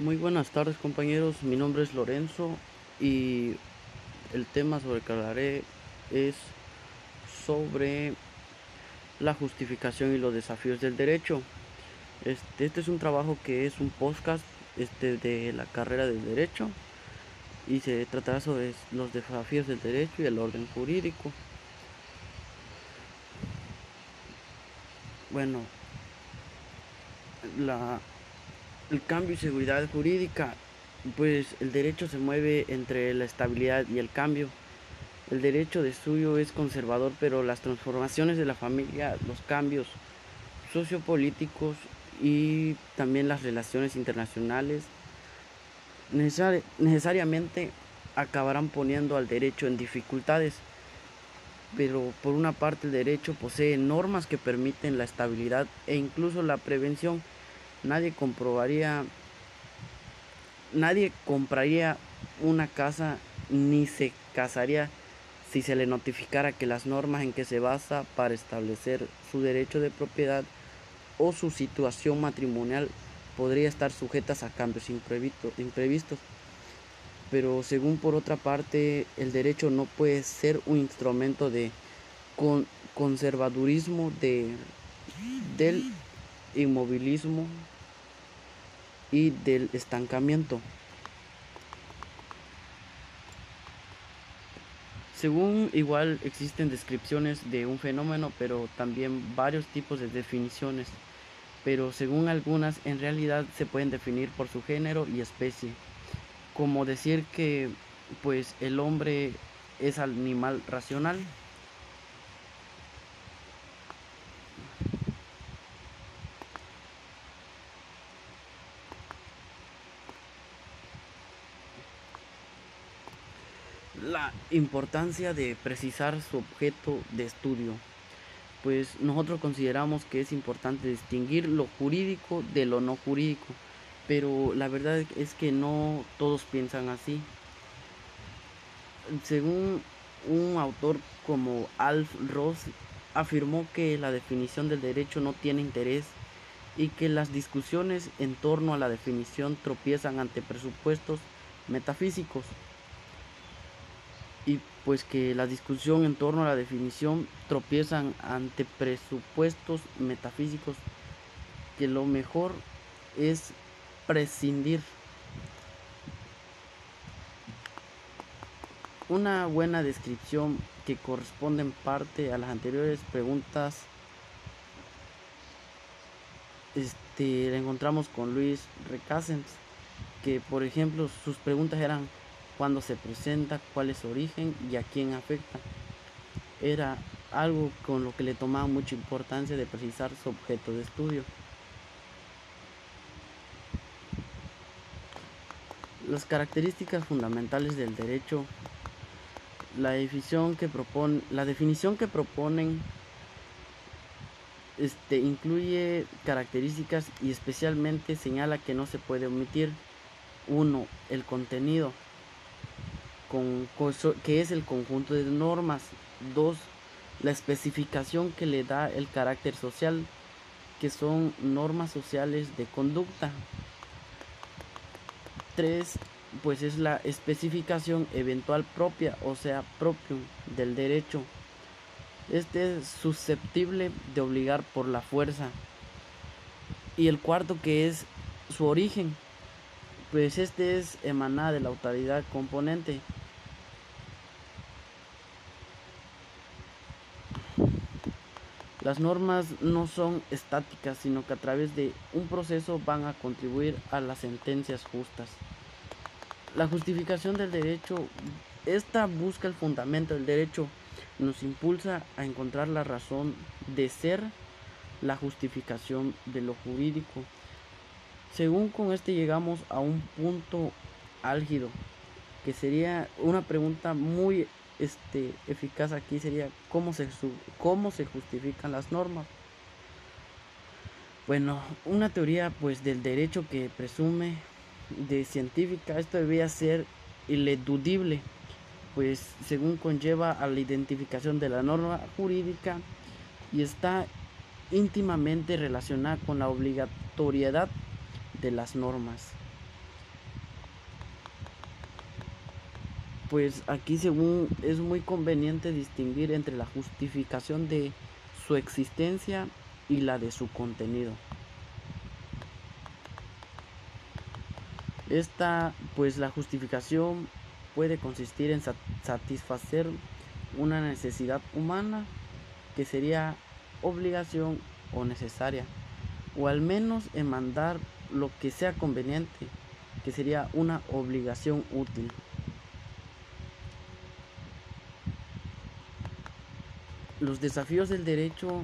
Muy buenas tardes compañeros, mi nombre es Lorenzo y el tema sobre que hablaré es sobre la justificación y los desafíos del derecho. Este, este es un trabajo que es un podcast este, de la carrera del derecho y se tratará sobre los desafíos del derecho y el orden jurídico. Bueno, la el cambio y seguridad jurídica, pues el derecho se mueve entre la estabilidad y el cambio. El derecho de suyo es conservador, pero las transformaciones de la familia, los cambios sociopolíticos y también las relaciones internacionales necesariamente acabarán poniendo al derecho en dificultades. Pero por una parte el derecho posee normas que permiten la estabilidad e incluso la prevención nadie comprobaría, nadie compraría una casa ni se casaría si se le notificara que las normas en que se basa para establecer su derecho de propiedad o su situación matrimonial podría estar sujetas a cambios imprevistos. Pero según por otra parte, el derecho no puede ser un instrumento de conservadurismo de, del inmovilismo y del estancamiento. Según igual existen descripciones de un fenómeno, pero también varios tipos de definiciones, pero según algunas en realidad se pueden definir por su género y especie, como decir que pues el hombre es animal racional la importancia de precisar su objeto de estudio. Pues nosotros consideramos que es importante distinguir lo jurídico de lo no jurídico, pero la verdad es que no todos piensan así. Según un autor como Alf Ross afirmó que la definición del derecho no tiene interés y que las discusiones en torno a la definición tropiezan ante presupuestos metafísicos pues que la discusión en torno a la definición tropiezan ante presupuestos metafísicos que lo mejor es prescindir. Una buena descripción que corresponde en parte a las anteriores preguntas este, la encontramos con Luis Recasens, que por ejemplo sus preguntas eran cuándo se presenta, cuál es su origen y a quién afecta. Era algo con lo que le tomaba mucha importancia de precisar su objeto de estudio. Las características fundamentales del derecho, la definición que, propone, la definición que proponen este, incluye características y especialmente señala que no se puede omitir. Uno, El contenido con, que es el conjunto de normas. Dos, la especificación que le da el carácter social, que son normas sociales de conducta. Tres, pues es la especificación eventual propia, o sea, propio del derecho. Este es susceptible de obligar por la fuerza. Y el cuarto que es su origen, pues este es emanada de la autoridad componente. Las normas no son estáticas, sino que a través de un proceso van a contribuir a las sentencias justas. La justificación del derecho, esta busca el fundamento del derecho, nos impulsa a encontrar la razón de ser la justificación de lo jurídico. Según con este llegamos a un punto álgido, que sería una pregunta muy este, eficaz aquí sería cómo se, cómo se justifican las normas. Bueno, una teoría pues del derecho que presume de científica, esto debía ser iledudible, pues según conlleva a la identificación de la norma jurídica y está íntimamente relacionada con la obligatoriedad de las normas. Pues aquí según es muy conveniente distinguir entre la justificación de su existencia y la de su contenido. Esta, pues la justificación puede consistir en satisfacer una necesidad humana que sería obligación o necesaria, o al menos en mandar lo que sea conveniente, que sería una obligación útil. Los desafíos del derecho,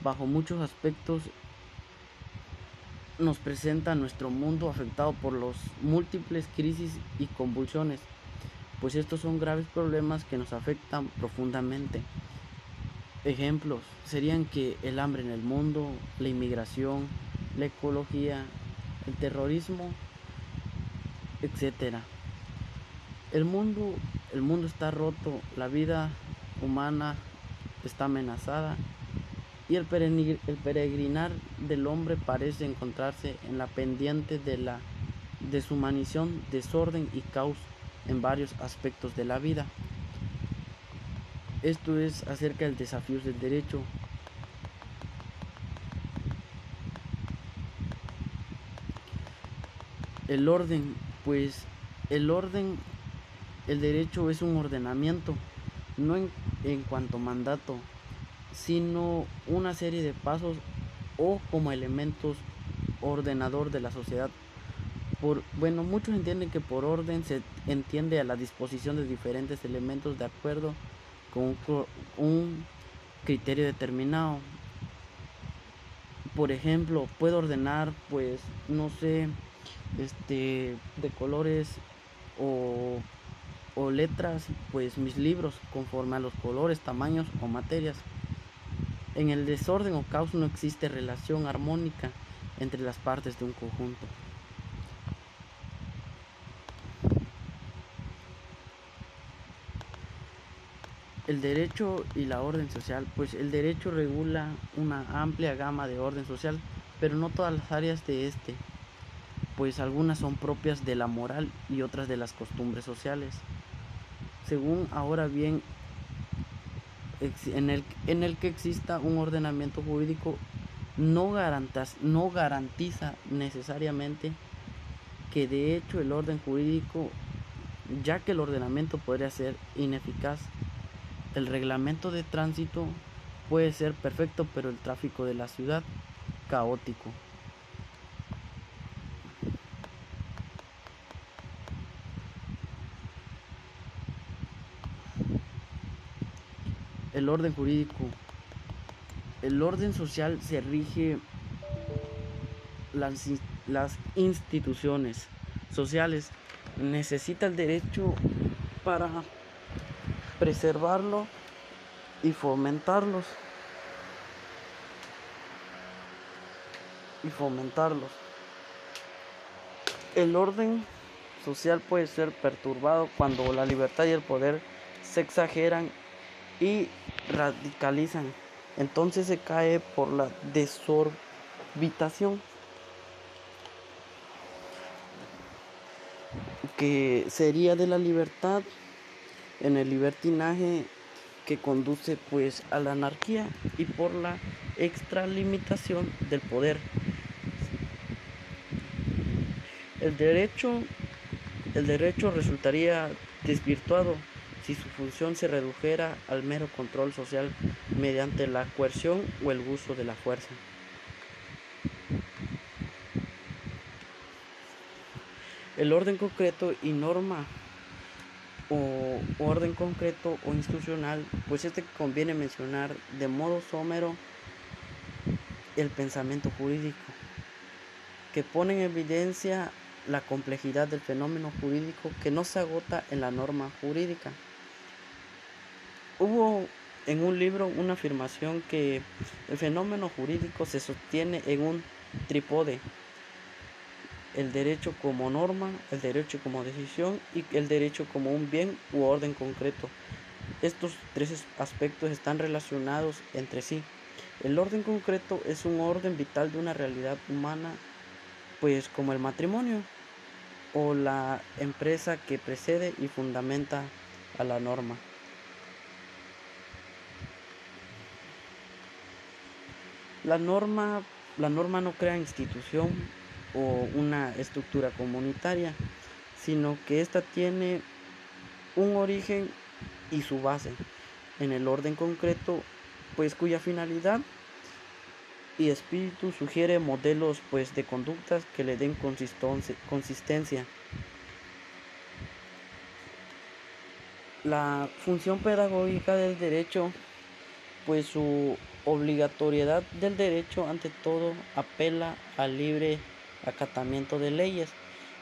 bajo muchos aspectos, nos presenta nuestro mundo afectado por los múltiples crisis y convulsiones, pues estos son graves problemas que nos afectan profundamente. Ejemplos serían que el hambre en el mundo, la inmigración, la ecología, el terrorismo, etc. El mundo, el mundo está roto, la vida humana está amenazada y el peregrinar del hombre parece encontrarse en la pendiente de la deshumanización, desorden y caos en varios aspectos de la vida. Esto es acerca del desafío del derecho. El orden, pues el orden, el derecho es un ordenamiento, no en, en cuanto mandato, sino una serie de pasos o como elementos ordenador de la sociedad. Por, bueno, muchos entienden que por orden se entiende a la disposición de diferentes elementos de acuerdo con un, criterio determinado. Por ejemplo, puedo ordenar, pues, no sé, este, de colores o, o letras, pues mis libros conforme a los colores, tamaños o materias. En el desorden o caos no existe relación armónica entre las partes de un conjunto. El derecho y la orden social, pues el derecho regula una amplia gama de orden social, pero no todas las áreas de este, pues algunas son propias de la moral y otras de las costumbres sociales. Según ahora bien en el, en el que exista un ordenamiento jurídico no, no garantiza necesariamente que de hecho el orden jurídico, ya que el ordenamiento podría ser ineficaz, el reglamento de tránsito puede ser perfecto, pero el tráfico de la ciudad caótico. El orden jurídico. El orden social se rige las, las instituciones sociales. Necesita el derecho para preservarlo y fomentarlos. Y fomentarlos. El orden social puede ser perturbado cuando la libertad y el poder se exageran y radicalizan. Entonces se cae por la desorbitación, que sería de la libertad en el libertinaje que conduce pues a la anarquía y por la extralimitación del poder. El derecho, el derecho resultaría desvirtuado si su función se redujera al mero control social mediante la coerción o el uso de la fuerza. El orden concreto y norma o orden concreto o institucional, pues este conviene mencionar de modo somero el pensamiento jurídico, que pone en evidencia la complejidad del fenómeno jurídico que no se agota en la norma jurídica. Hubo en un libro una afirmación que el fenómeno jurídico se sostiene en un trípode, el derecho como norma, el derecho como decisión y el derecho como un bien u orden concreto. Estos tres aspectos están relacionados entre sí. El orden concreto es un orden vital de una realidad humana, pues como el matrimonio. o la empresa que precede y fundamenta a la norma. La norma, la norma no crea institución o una estructura comunitaria, sino que ésta tiene un origen y su base en el orden concreto, pues cuya finalidad y espíritu sugiere modelos pues de conductas que le den consistencia. La función pedagógica del derecho, pues su obligatoriedad del derecho ante todo apela al libre acatamiento de leyes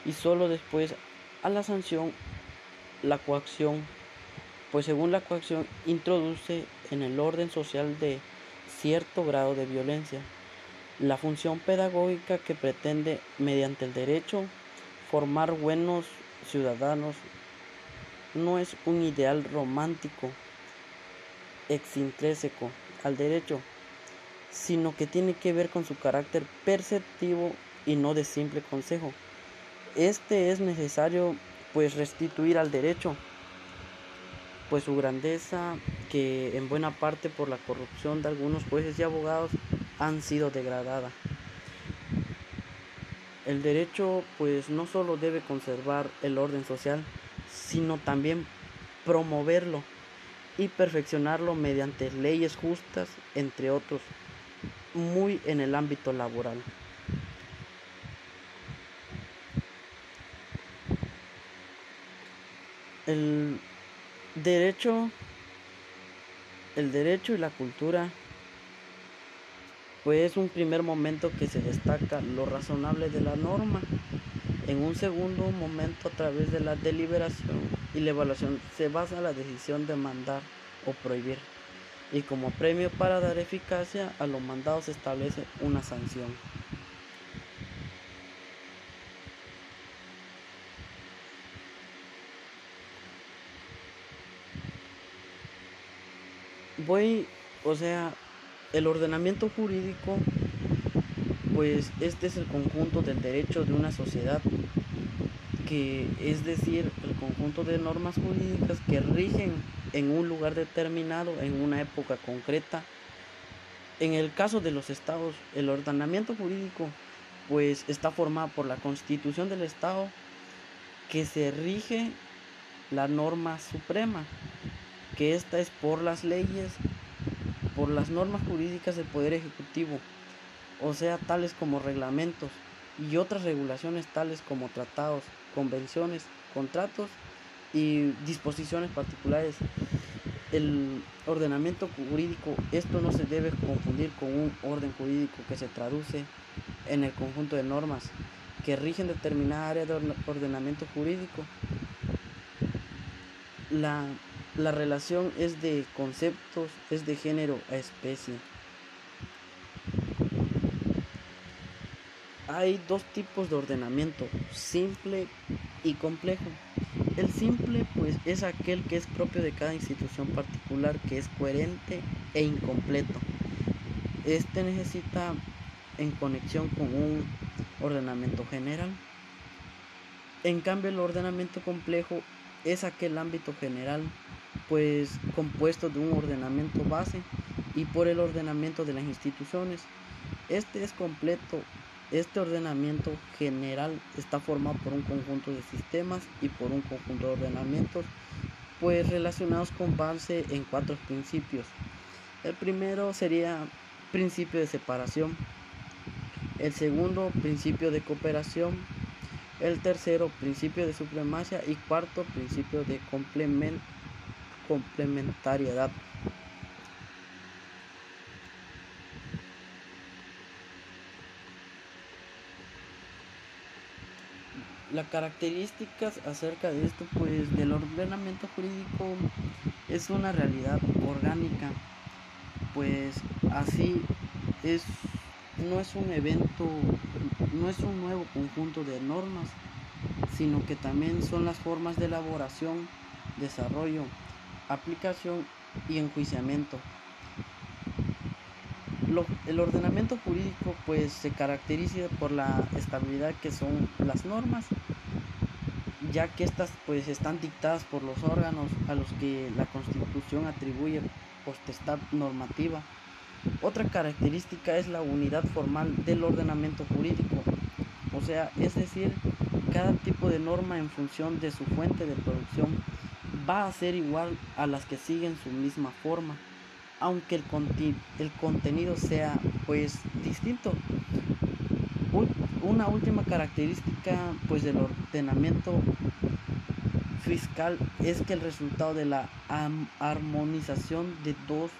y solo después a la sanción, la coacción, pues según la coacción introduce en el orden social de cierto grado de violencia. La función pedagógica que pretende, mediante el derecho, formar buenos ciudadanos no es un ideal romántico exintrínseco al derecho, sino que tiene que ver con su carácter perceptivo y no de simple consejo. Este es necesario pues restituir al derecho pues su grandeza que en buena parte por la corrupción de algunos jueces y abogados han sido degradada. El derecho pues no solo debe conservar el orden social, sino también promoverlo y perfeccionarlo mediante leyes justas, entre otros, muy en el ámbito laboral. El derecho, el derecho y la cultura, pues es un primer momento que se destaca lo razonable de la norma. En un segundo momento, a través de la deliberación y la evaluación, se basa la decisión de mandar o prohibir. Y como premio para dar eficacia a los mandados se establece una sanción. voy, o sea, el ordenamiento jurídico, pues este es el conjunto del derecho de una sociedad, que es decir, el conjunto de normas jurídicas que rigen en un lugar determinado, en una época concreta. En el caso de los estados, el ordenamiento jurídico pues está formado por la constitución del estado que se rige la norma suprema que esta es por las leyes, por las normas jurídicas del Poder Ejecutivo, o sea, tales como reglamentos y otras regulaciones tales como tratados, convenciones, contratos y disposiciones particulares. El ordenamiento jurídico, esto no se debe confundir con un orden jurídico que se traduce en el conjunto de normas que rigen determinada área de ordenamiento jurídico. La la relación es de conceptos, es de género a especie. Hay dos tipos de ordenamiento, simple y complejo. El simple pues es aquel que es propio de cada institución particular, que es coherente e incompleto. Este necesita en conexión con un ordenamiento general. En cambio el ordenamiento complejo es aquel ámbito general pues compuesto de un ordenamiento base y por el ordenamiento de las instituciones. Este es completo. Este ordenamiento general está formado por un conjunto de sistemas y por un conjunto de ordenamientos, pues relacionados con base en cuatro principios. El primero sería principio de separación, el segundo principio de cooperación, el tercero principio de supremacia y cuarto principio de complementariedad. Las características acerca de esto, pues del ordenamiento jurídico es una realidad orgánica, pues así es, no es un evento, no es un nuevo conjunto de normas, sino que también son las formas de elaboración, desarrollo, aplicación y enjuiciamiento. El ordenamiento jurídico pues se caracteriza por la estabilidad que son las normas ya que estas pues están dictadas por los órganos a los que la Constitución atribuye potestad normativa. Otra característica es la unidad formal del ordenamiento jurídico, o sea, es decir, cada tipo de norma en función de su fuente de producción va a ser igual a las que siguen su misma forma, aunque el, el contenido sea pues distinto. Una última característica pues del ordenamiento fiscal es que el resultado de la armonización de dos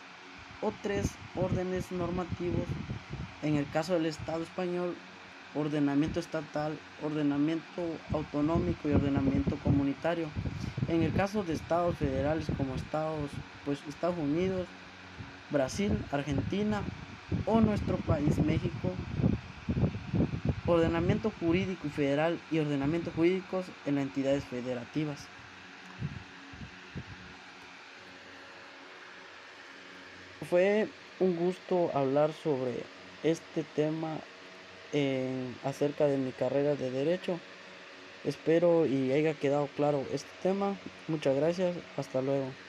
o tres órdenes normativos, en el caso del Estado español, ordenamiento estatal, ordenamiento autonómico y ordenamiento comunitario. En el caso de estados federales como Estados, pues Estados Unidos, Brasil, Argentina o nuestro país México, ordenamiento jurídico federal y ordenamiento jurídicos en las entidades federativas. Fue un gusto hablar sobre este tema acerca de mi carrera de derecho. Espero y haya quedado claro este tema. Muchas gracias. Hasta luego.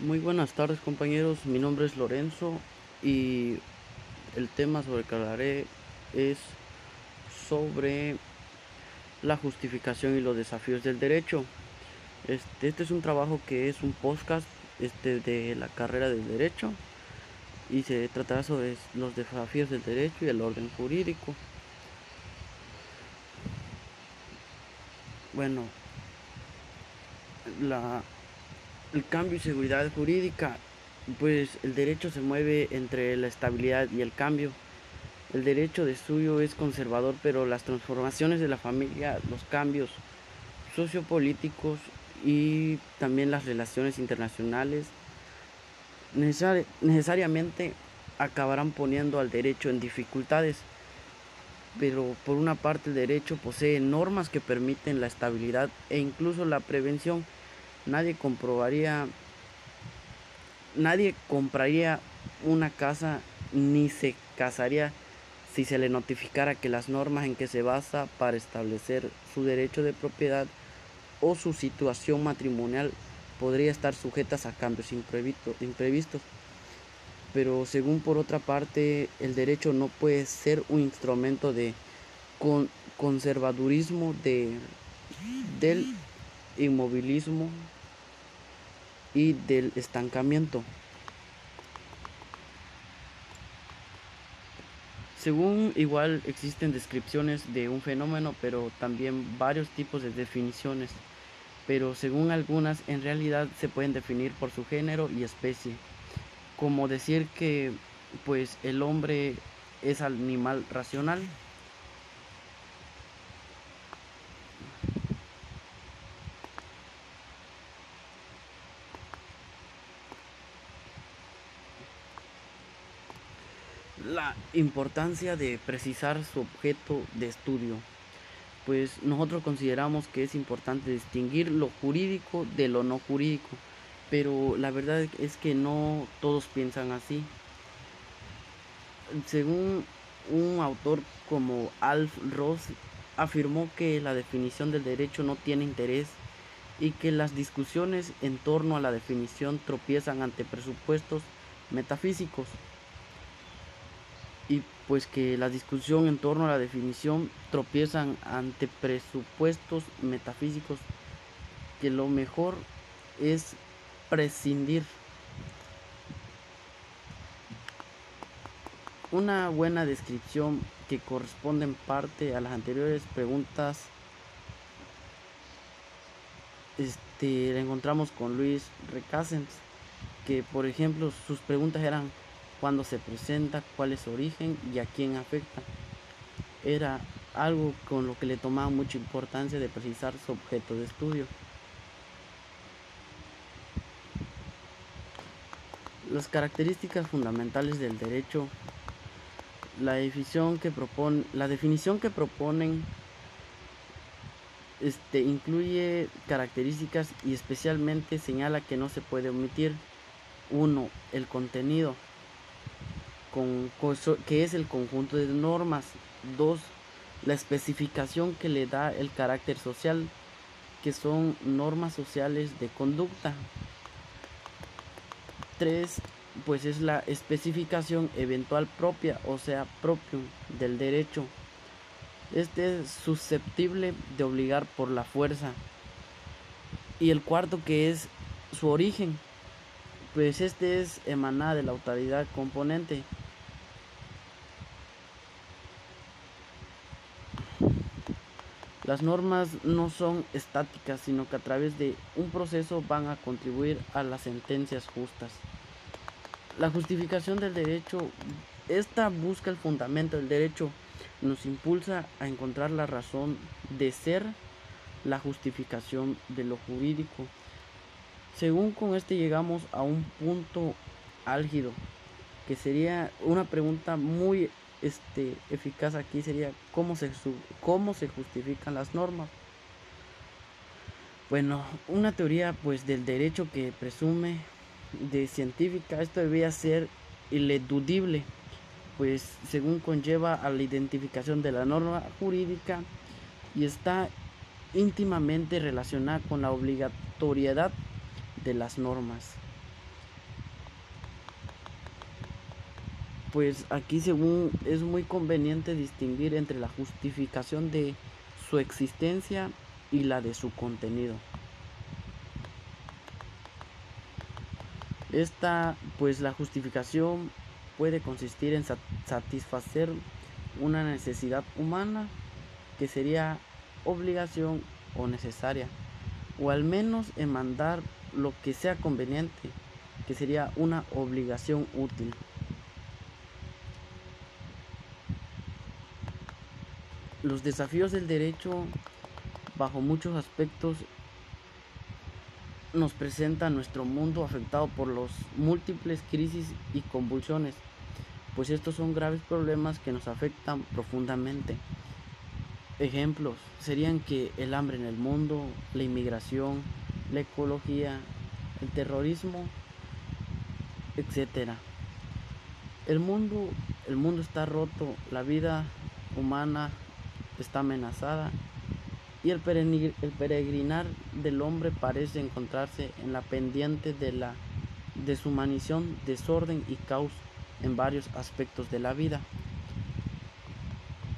Muy buenas tardes compañeros. Mi nombre es Lorenzo y el tema sobre que hablaré es sobre la justificación y los desafíos del derecho. Este, este es un trabajo que es un podcast este, de la carrera del derecho y se tratará sobre los desafíos del derecho y el orden jurídico. Bueno, la, el cambio y seguridad jurídica, pues el derecho se mueve entre la estabilidad y el cambio. El derecho de suyo es conservador, pero las transformaciones de la familia, los cambios sociopolíticos y también las relaciones internacionales necesariamente acabarán poniendo al derecho en dificultades. Pero por una parte el derecho posee normas que permiten la estabilidad e incluso la prevención. Nadie comprobaría, nadie compraría una casa ni se casaría si se le notificara que las normas en que se basa para establecer su derecho de propiedad o su situación matrimonial podría estar sujetas a cambios imprevistos. Pero según por otra parte, el derecho no puede ser un instrumento de conservadurismo, de, del inmovilismo y del estancamiento. Según igual existen descripciones de un fenómeno, pero también varios tipos de definiciones pero según algunas en realidad se pueden definir por su género y especie, como decir que pues el hombre es animal racional. La importancia de precisar su objeto de estudio pues nosotros consideramos que es importante distinguir lo jurídico de lo no jurídico, pero la verdad es que no todos piensan así. Según un autor como Alf Ross afirmó que la definición del derecho no tiene interés y que las discusiones en torno a la definición tropiezan ante presupuestos metafísicos y pues que la discusión en torno a la definición tropiezan ante presupuestos metafísicos que lo mejor es prescindir. Una buena descripción que corresponde en parte a las anteriores preguntas este, la encontramos con Luis Recasens, que por ejemplo sus preguntas eran cuándo se presenta, cuál es su origen y a quién afecta. Era algo con lo que le tomaba mucha importancia de precisar su objeto de estudio. Las características fundamentales del derecho, la definición que, propone, la definición que proponen este, incluye características y especialmente señala que no se puede omitir. uno, El contenido con, que es el conjunto de normas. Dos, la especificación que le da el carácter social, que son normas sociales de conducta. 3. Pues es la especificación eventual propia, o sea, propio del derecho. Este es susceptible de obligar por la fuerza. Y el cuarto que es su origen, pues este es emanada de la autoridad componente. Las normas no son estáticas, sino que a través de un proceso van a contribuir a las sentencias justas. La justificación del derecho, esta busca el fundamento del derecho, nos impulsa a encontrar la razón de ser la justificación de lo jurídico. Según con este llegamos a un punto álgido, que sería una pregunta muy este, eficaz aquí sería cómo se, cómo se justifican las normas. Bueno, una teoría pues del derecho que presume de científica, esto debía ser iledudible, pues según conlleva a la identificación de la norma jurídica y está íntimamente relacionada con la obligatoriedad de las normas. Pues aquí según es muy conveniente distinguir entre la justificación de su existencia y la de su contenido. Esta, pues la justificación puede consistir en satisfacer una necesidad humana que sería obligación o necesaria, o al menos en mandar lo que sea conveniente, que sería una obligación útil. Los desafíos del derecho, bajo muchos aspectos, nos presenta nuestro mundo afectado por las múltiples crisis y convulsiones, pues estos son graves problemas que nos afectan profundamente. Ejemplos serían que el hambre en el mundo, la inmigración, la ecología, el terrorismo, etc. El mundo, el mundo está roto, la vida humana está amenazada y el, peregrinar del hombre parece encontrarse en la pendiente de la deshumanización, desorden y caos en varios aspectos de la vida.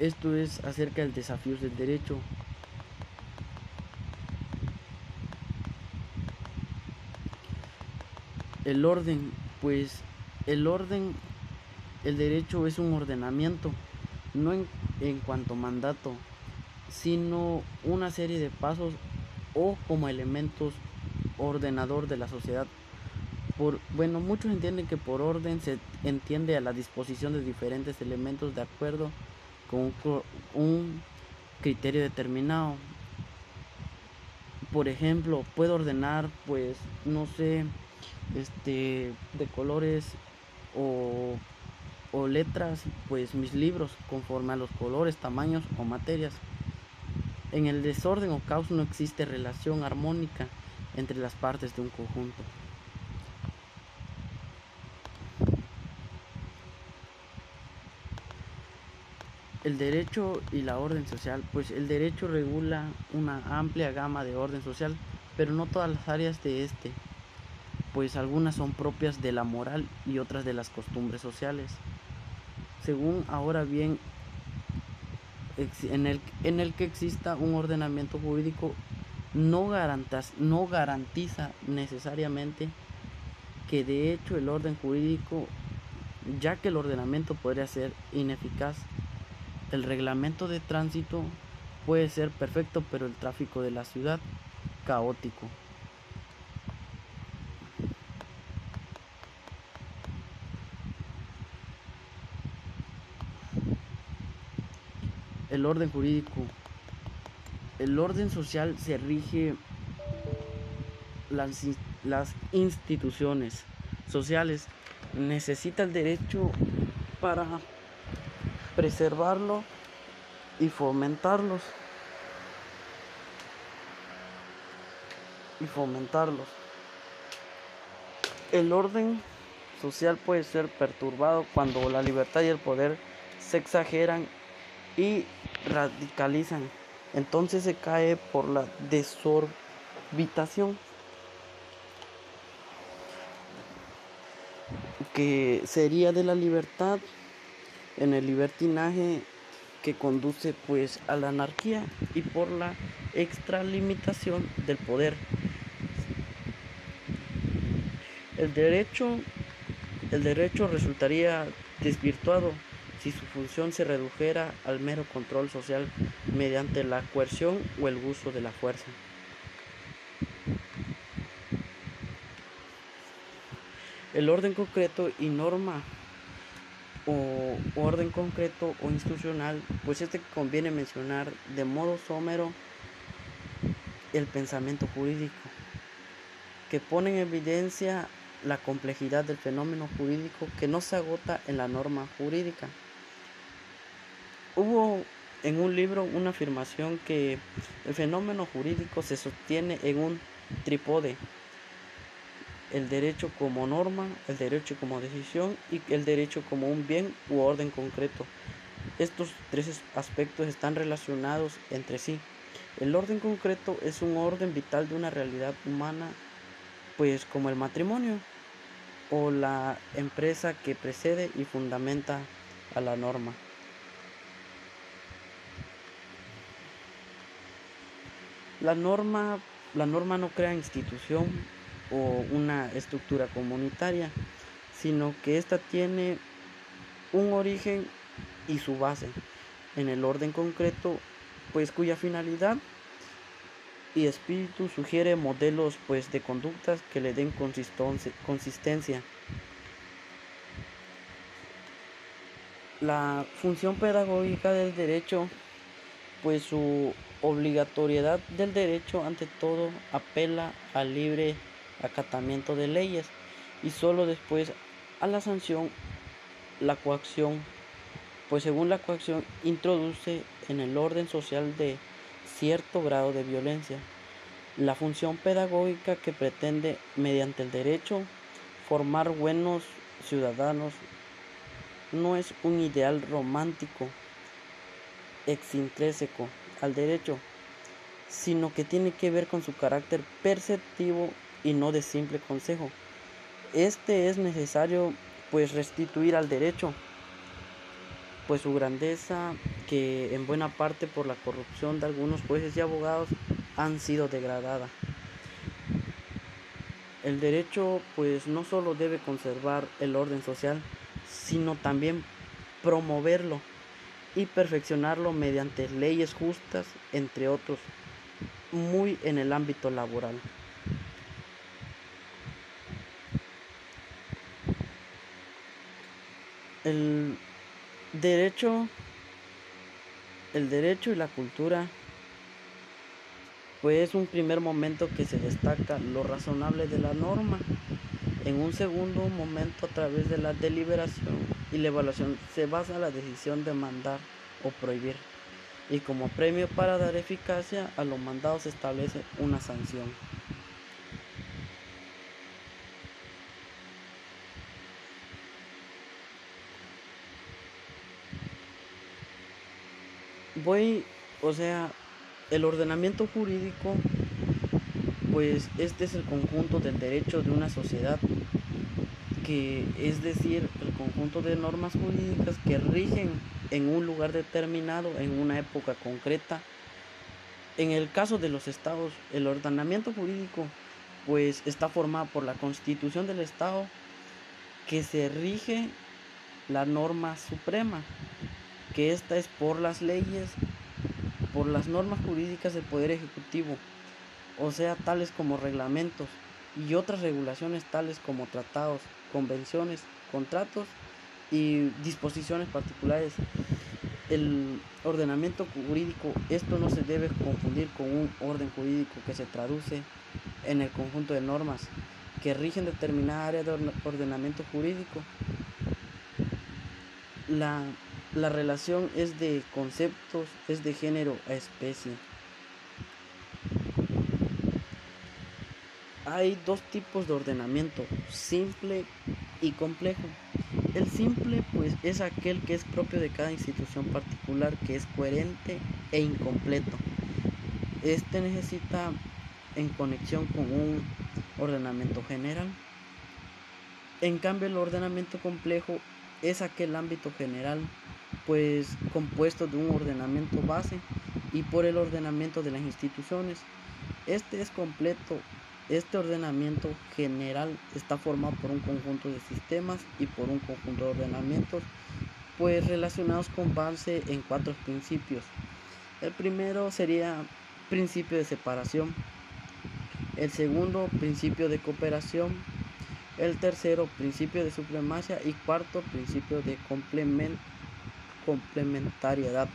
Esto es acerca del desafío del derecho. El orden, pues el orden, el derecho es un ordenamiento, no en en cuanto mandato, sino una serie de pasos o como elementos ordenador de la sociedad. Por, bueno, muchos entienden que por orden se entiende a la disposición de diferentes elementos de acuerdo con un, criterio determinado. Por ejemplo, puedo ordenar, pues, no sé, este, de colores o o letras, pues mis libros, conforme a los colores, tamaños o materias. En el desorden o caos no existe relación armónica entre las partes de un conjunto. El derecho y la orden social, pues el derecho regula una amplia gama de orden social, pero no todas las áreas de este, pues algunas son propias de la moral y otras de las costumbres sociales según ahora bien en el, en el que exista un ordenamiento jurídico no, no garantiza necesariamente que de hecho el orden jurídico, ya que el ordenamiento podría ser ineficaz, el reglamento de tránsito puede ser perfecto, pero el tráfico de la ciudad caótico. El orden jurídico. El orden social se rige las, las instituciones sociales. Necesita el derecho para preservarlo y fomentarlos. Y fomentarlos. El orden social puede ser perturbado cuando la libertad y el poder se exageran y radicalizan. Entonces se cae por la desorbitación. que sería de la libertad en el libertinaje que conduce pues a la anarquía y por la extralimitación del poder. El derecho, el derecho resultaría desvirtuado si su función se redujera al mero control social mediante la coerción o el uso de la fuerza. El orden concreto y norma o orden concreto o institucional, pues este conviene mencionar de modo somero el pensamiento jurídico, que pone en evidencia la complejidad del fenómeno jurídico que no se agota en la norma jurídica. Hubo en un libro una afirmación que el fenómeno jurídico se sostiene en un trípode el derecho como norma, el derecho como decisión y el derecho como un bien u orden concreto. Estos tres aspectos están relacionados entre sí. El orden concreto es un orden vital de una realidad humana, pues como el matrimonio o la empresa que precede y fundamenta a la norma. La norma, la norma no crea institución, o una estructura comunitaria, sino que ésta tiene un origen y su base en el orden concreto, pues cuya finalidad y espíritu sugiere modelos pues de conductas que le den consistencia. La función pedagógica del derecho, pues su obligatoriedad del derecho ante todo apela al libre acatamiento de leyes y solo después a la sanción la coacción, pues según la coacción introduce en el orden social de cierto grado de violencia. La función pedagógica que pretende mediante el derecho formar buenos ciudadanos no es un ideal romántico exintrínseco al derecho, sino que tiene que ver con su carácter perceptivo y no de simple consejo. Este es necesario pues restituir al derecho, pues su grandeza que en buena parte por la corrupción de algunos jueces y abogados han sido degradada. El derecho pues no solo debe conservar el orden social, sino también promoverlo y perfeccionarlo mediante leyes justas, entre otros, muy en el ámbito laboral. El derecho, el derecho y la cultura, pues es un primer momento que se destaca lo razonable de la norma. En un segundo momento, a través de la deliberación y la evaluación, se basa la decisión de mandar o prohibir. Y como premio para dar eficacia a los mandados se establece una sanción. voy, o sea, el ordenamiento jurídico, pues este es el conjunto del derecho de una sociedad, que es decir, el conjunto de normas jurídicas que rigen en un lugar determinado, en una época concreta. En el caso de los estados, el ordenamiento jurídico pues está formado por la constitución del estado que se rige la norma suprema que esta es por las leyes, por las normas jurídicas del Poder Ejecutivo, o sea, tales como reglamentos y otras regulaciones tales como tratados, convenciones, contratos y disposiciones particulares. El ordenamiento jurídico, esto no se debe confundir con un orden jurídico que se traduce en el conjunto de normas que rigen determinada área de ordenamiento jurídico. La la relación es de conceptos, es de género a especie. Hay dos tipos de ordenamiento, simple y complejo. El simple pues es aquel que es propio de cada institución particular, que es coherente e incompleto. Este necesita en conexión con un ordenamiento general. En cambio el ordenamiento complejo es aquel ámbito general pues compuesto de un ordenamiento base y por el ordenamiento de las instituciones. Este es completo. Este ordenamiento general está formado por un conjunto de sistemas y por un conjunto de ordenamientos, pues relacionados con base en cuatro principios. El primero sería principio de separación, el segundo principio de cooperación, el tercero principio de supremacia y cuarto principio de complementariedad.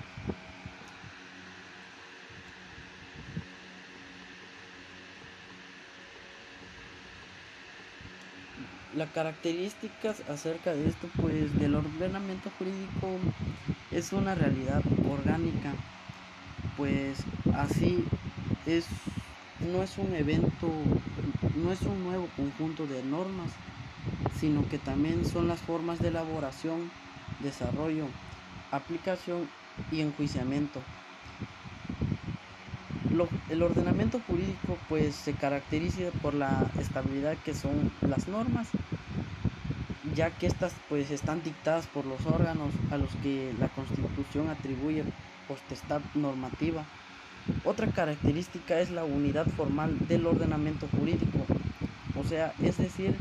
Las características acerca de esto, pues del ordenamiento jurídico es una realidad orgánica, pues así es, no es un evento, no es un nuevo conjunto de normas, sino que también son las formas de elaboración, desarrollo, aplicación y enjuiciamiento el ordenamiento jurídico pues se caracteriza por la estabilidad que son las normas, ya que estas pues están dictadas por los órganos a los que la Constitución atribuye potestad normativa. Otra característica es la unidad formal del ordenamiento jurídico, o sea, es decir,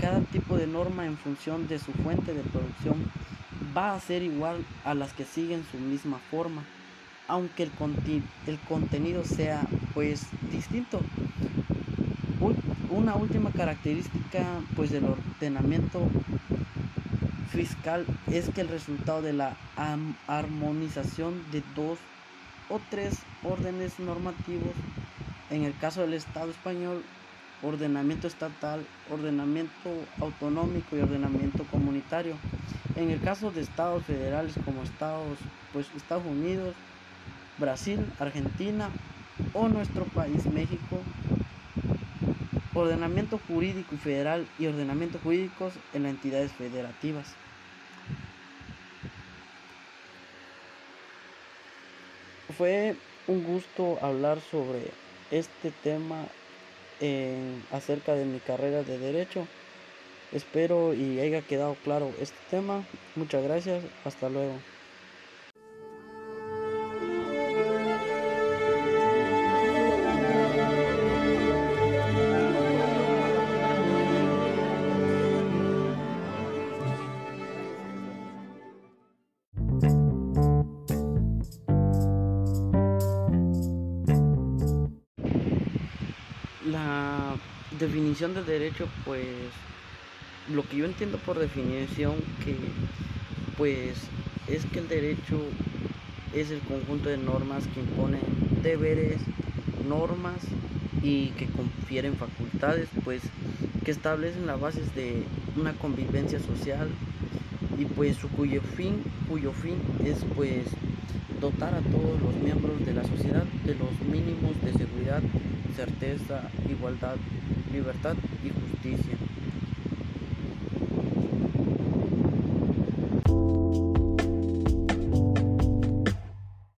cada tipo de norma en función de su fuente de producción va a ser igual a las que siguen su misma forma aunque el, el contenido sea pues distinto. Una última característica pues del ordenamiento fiscal es que el resultado de la armonización de dos o tres órdenes normativos, en el caso del Estado español, ordenamiento estatal, ordenamiento autonómico y ordenamiento comunitario. En el caso de estados federales como Estados, pues Estados Unidos, Brasil, Argentina o nuestro país México, ordenamiento jurídico federal y ordenamiento jurídicos en las entidades federativas. Fue un gusto hablar sobre este tema acerca de mi carrera de derecho. Espero y haya quedado claro este tema. Muchas gracias. Hasta luego. Definición de derecho, pues lo que yo entiendo por definición que pues es que el derecho es el conjunto de normas que imponen deberes, normas y que confieren facultades, pues que establecen las bases de una convivencia social y pues su cuyo fin, cuyo fin es pues dotar a todos los miembros de la sociedad de los mínimos de seguridad certeza, igualdad, libertad y justicia.